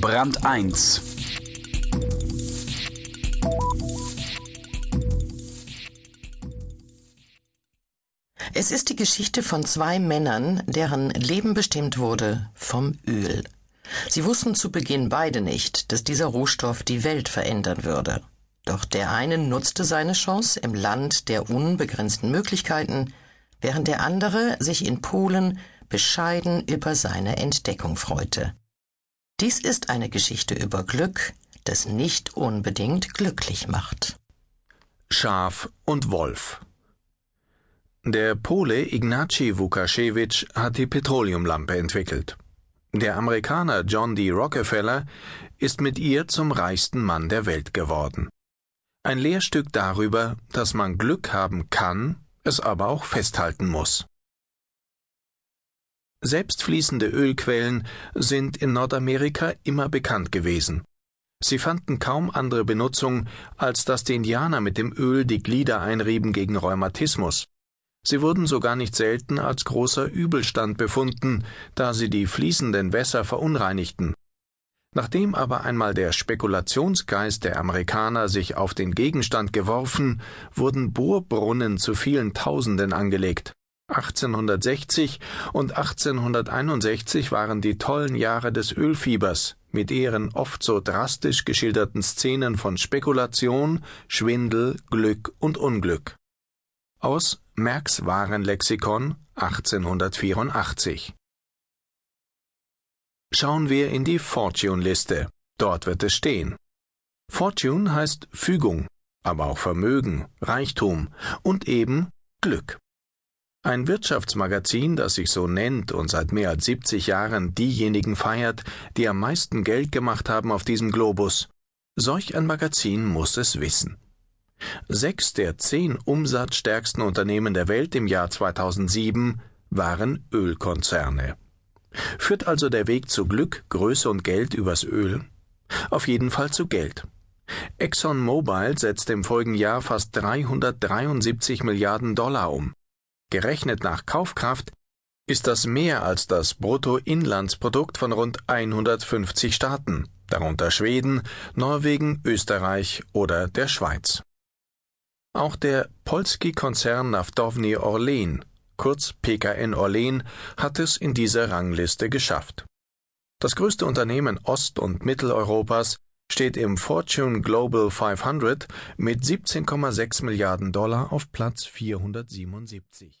Brand 1 Es ist die Geschichte von zwei Männern, deren Leben bestimmt wurde vom Öl. Sie wussten zu Beginn beide nicht, dass dieser Rohstoff die Welt verändern würde. Doch der eine nutzte seine Chance im Land der unbegrenzten Möglichkeiten, während der andere sich in Polen bescheiden über seine Entdeckung freute. Dies ist eine Geschichte über Glück, das nicht unbedingt glücklich macht. Schaf und Wolf Der Pole Ignacy Wukasiewicz hat die Petroleumlampe entwickelt. Der Amerikaner John D. Rockefeller ist mit ihr zum reichsten Mann der Welt geworden. Ein Lehrstück darüber, dass man Glück haben kann, es aber auch festhalten muss. Selbstfließende Ölquellen sind in Nordamerika immer bekannt gewesen. Sie fanden kaum andere Benutzung, als dass die Indianer mit dem Öl die Glieder einrieben gegen Rheumatismus. Sie wurden sogar nicht selten als großer Übelstand befunden, da sie die fließenden Wässer verunreinigten. Nachdem aber einmal der Spekulationsgeist der Amerikaner sich auf den Gegenstand geworfen, wurden Bohrbrunnen zu vielen Tausenden angelegt. 1860 und 1861 waren die tollen Jahre des Ölfiebers mit ihren oft so drastisch geschilderten Szenen von Spekulation, Schwindel, Glück und Unglück. Aus Merks Warenlexikon 1884 Schauen wir in die Fortune-Liste. Dort wird es stehen. Fortune heißt Fügung, aber auch Vermögen, Reichtum und eben Glück. Ein Wirtschaftsmagazin, das sich so nennt und seit mehr als 70 Jahren diejenigen feiert, die am meisten Geld gemacht haben auf diesem Globus. Solch ein Magazin muss es wissen. Sechs der zehn umsatzstärksten Unternehmen der Welt im Jahr 2007 waren Ölkonzerne. Führt also der Weg zu Glück, Größe und Geld übers Öl? Auf jeden Fall zu Geld. ExxonMobil setzte im folgenden Jahr fast 373 Milliarden Dollar um. Gerechnet nach Kaufkraft ist das mehr als das Bruttoinlandsprodukt von rund 150 Staaten, darunter Schweden, Norwegen, Österreich oder der Schweiz. Auch der Polski-Konzern Naftowny Orlen, kurz PKN Orlen, hat es in dieser Rangliste geschafft. Das größte Unternehmen Ost- und Mitteleuropas steht im Fortune Global 500 mit 17,6 Milliarden Dollar auf Platz 477.